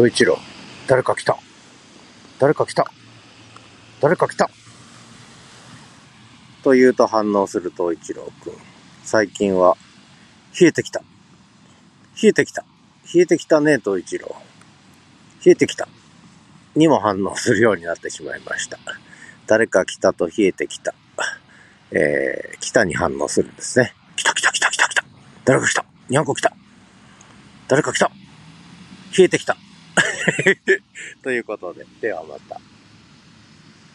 東一郎、誰か来た。誰か来た。誰か来た。と言うと反応する東一郎くん。最近は、冷えてきた。冷えてきた。冷えてきたね、東一郎。冷えてきた。にも反応するようになってしまいました。誰か来たと冷えてきた。えー、来たに反応するんですね。来た来た来た来た来た。誰か来た。にゃんこ来た。誰か来た。冷えてきた。ということで、ではまた。